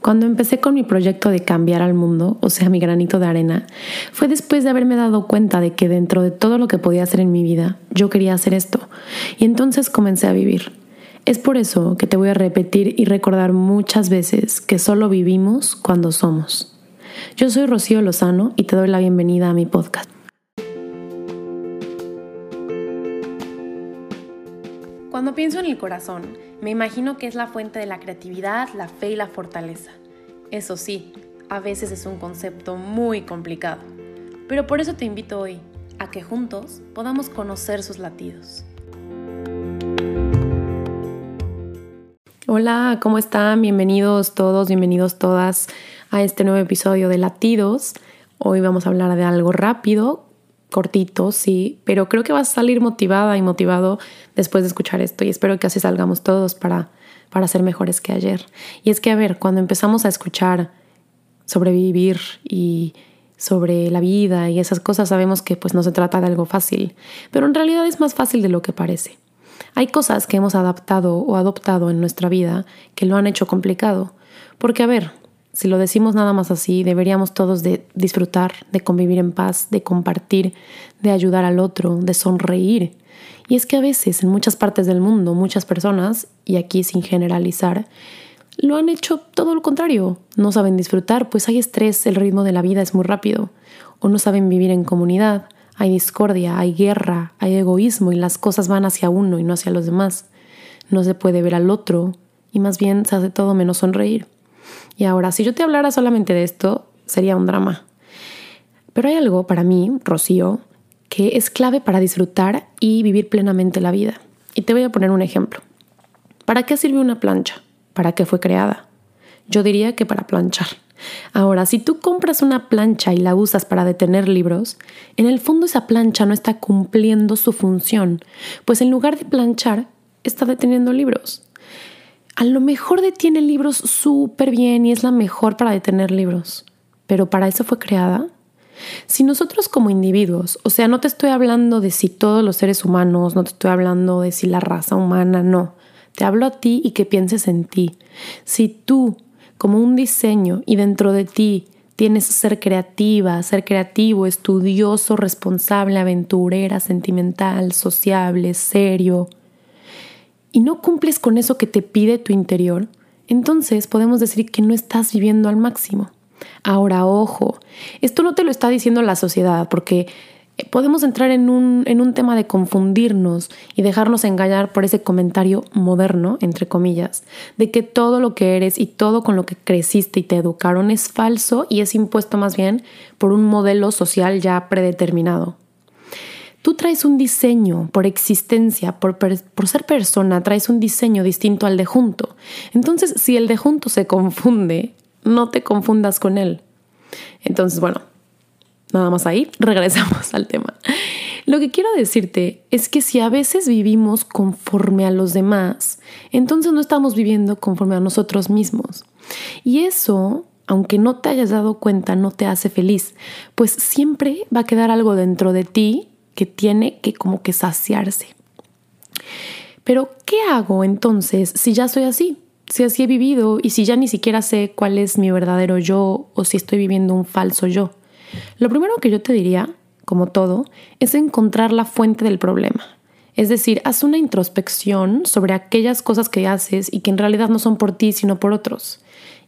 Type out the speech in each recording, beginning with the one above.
Cuando empecé con mi proyecto de cambiar al mundo, o sea, mi granito de arena, fue después de haberme dado cuenta de que dentro de todo lo que podía hacer en mi vida, yo quería hacer esto. Y entonces comencé a vivir. Es por eso que te voy a repetir y recordar muchas veces que solo vivimos cuando somos. Yo soy Rocío Lozano y te doy la bienvenida a mi podcast. Pienso en el corazón, me imagino que es la fuente de la creatividad, la fe y la fortaleza. Eso sí, a veces es un concepto muy complicado, pero por eso te invito hoy a que juntos podamos conocer sus latidos. Hola, ¿cómo están? Bienvenidos todos, bienvenidos todas a este nuevo episodio de Latidos. Hoy vamos a hablar de algo rápido, cortito, sí, pero creo que vas a salir motivada y motivado después de escuchar esto y espero que así salgamos todos para, para ser mejores que ayer. Y es que, a ver, cuando empezamos a escuchar sobre vivir y sobre la vida y esas cosas, sabemos que pues no se trata de algo fácil, pero en realidad es más fácil de lo que parece. Hay cosas que hemos adaptado o adoptado en nuestra vida que lo han hecho complicado. Porque, a ver, si lo decimos nada más así, deberíamos todos de disfrutar, de convivir en paz, de compartir, de ayudar al otro, de sonreír. Y es que a veces en muchas partes del mundo, muchas personas, y aquí sin generalizar, lo han hecho todo lo contrario. No saben disfrutar, pues hay estrés, el ritmo de la vida es muy rápido. O no saben vivir en comunidad, hay discordia, hay guerra, hay egoísmo y las cosas van hacia uno y no hacia los demás. No se puede ver al otro y más bien se hace todo menos sonreír. Y ahora, si yo te hablara solamente de esto, sería un drama. Pero hay algo para mí, Rocío, que es clave para disfrutar y vivir plenamente la vida. Y te voy a poner un ejemplo. ¿Para qué sirve una plancha? ¿Para qué fue creada? Yo diría que para planchar. Ahora, si tú compras una plancha y la usas para detener libros, en el fondo esa plancha no está cumpliendo su función, pues en lugar de planchar, está deteniendo libros a lo mejor detiene libros súper bien y es la mejor para detener libros, pero para eso fue creada. Si nosotros como individuos, o sea, no te estoy hablando de si todos los seres humanos, no te estoy hablando de si la raza humana, no, te hablo a ti y que pienses en ti. Si tú, como un diseño y dentro de ti, tienes ser creativa, ser creativo, estudioso, responsable, aventurera, sentimental, sociable, serio, y no cumples con eso que te pide tu interior, entonces podemos decir que no estás viviendo al máximo. Ahora, ojo, esto no te lo está diciendo la sociedad, porque podemos entrar en un, en un tema de confundirnos y dejarnos engañar por ese comentario moderno, entre comillas, de que todo lo que eres y todo con lo que creciste y te educaron es falso y es impuesto más bien por un modelo social ya predeterminado. Tú traes un diseño por existencia, por, por, ser persona, traes un diseño distinto al de junto. Entonces, si el de junto se confunde, no te confundas con él. Entonces, bueno, nada más ahí, regresamos al tema. Lo que quiero decirte es que si a veces vivimos conforme a los demás, entonces no estamos viviendo conforme a nosotros mismos. Y eso aunque no te hayas dado cuenta, no te hace feliz, pues siempre va a quedar algo dentro de ti que tiene que como que saciarse. Pero, ¿qué hago entonces si ya soy así? Si así he vivido y si ya ni siquiera sé cuál es mi verdadero yo o si estoy viviendo un falso yo. Lo primero que yo te diría, como todo, es encontrar la fuente del problema. Es decir, haz una introspección sobre aquellas cosas que haces y que en realidad no son por ti, sino por otros.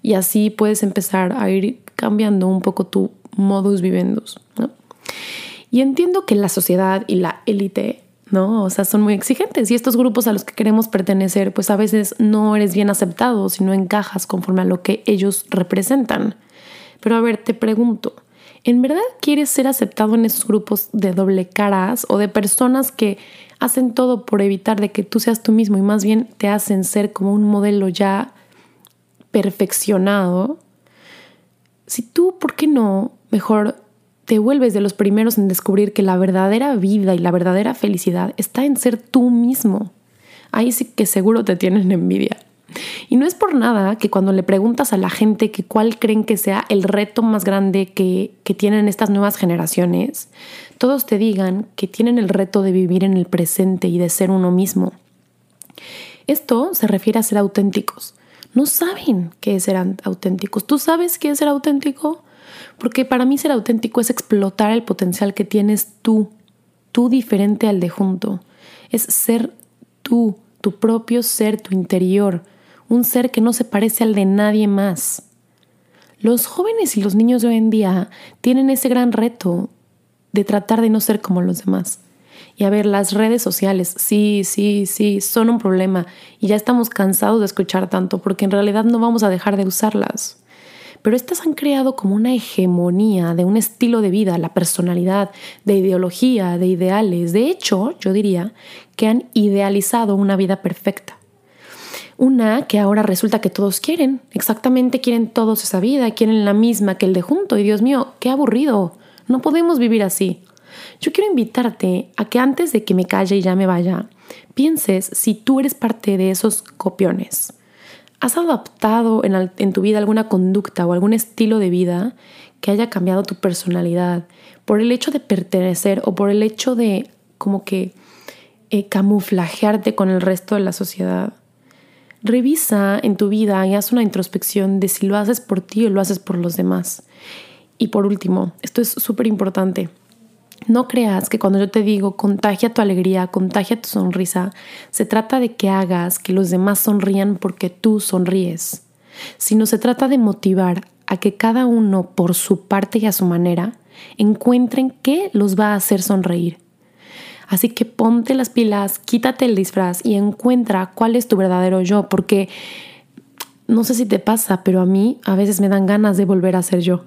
Y así puedes empezar a ir cambiando un poco tu modus vivendus. ¿no? Y entiendo que la sociedad y la élite, ¿no? O sea, son muy exigentes y estos grupos a los que queremos pertenecer, pues a veces no eres bien aceptado si no encajas conforme a lo que ellos representan. Pero a ver, te pregunto, ¿en verdad quieres ser aceptado en esos grupos de doble caras o de personas que hacen todo por evitar de que tú seas tú mismo y más bien te hacen ser como un modelo ya perfeccionado? Si tú, ¿por qué no mejor te vuelves de los primeros en descubrir que la verdadera vida y la verdadera felicidad está en ser tú mismo. Ahí sí que seguro te tienen envidia. Y no es por nada que cuando le preguntas a la gente que cuál creen que sea el reto más grande que, que tienen estas nuevas generaciones, todos te digan que tienen el reto de vivir en el presente y de ser uno mismo. Esto se refiere a ser auténticos, no saben qué es ser auténticos. ¿Tú sabes qué es ser auténtico? Porque para mí ser auténtico es explotar el potencial que tienes tú, tú diferente al de junto. Es ser tú, tu propio ser, tu interior, un ser que no se parece al de nadie más. Los jóvenes y los niños de hoy en día tienen ese gran reto de tratar de no ser como los demás. Y a ver, las redes sociales, sí, sí, sí, son un problema y ya estamos cansados de escuchar tanto porque en realidad no vamos a dejar de usarlas. Pero estas han creado como una hegemonía de un estilo de vida, la personalidad, de ideología, de ideales. De hecho, yo diría que han idealizado una vida perfecta. Una que ahora resulta que todos quieren, exactamente quieren todos esa vida, quieren la misma que el de junto. Y Dios mío, qué aburrido. No podemos vivir así. Yo quiero invitarte a que antes de que me calle y ya me vaya, pienses si tú eres parte de esos copiones. ¿Has adaptado en, tu vida alguna conducta o algún estilo de vida que haya cambiado tu personalidad por el hecho de pertenecer o por el hecho de como que eh, camuflajearte con el resto de la sociedad? Revisa en tu vida y haz una introspección de si lo haces por ti o lo haces por los demás. Y por último, esto es súper importante. No creas que cuando yo te digo contagia tu alegría, contagia tu sonrisa, se trata de que hagas que los demás sonrían porque tú sonríes, sino se trata de motivar a que cada uno por su parte y a su manera encuentren qué los va a hacer sonreír. Así que ponte las pilas, quítate el disfraz y encuentra cuál es tu verdadero yo, porque no sé si te pasa, pero a mí a veces me dan ganas de volver a ser yo.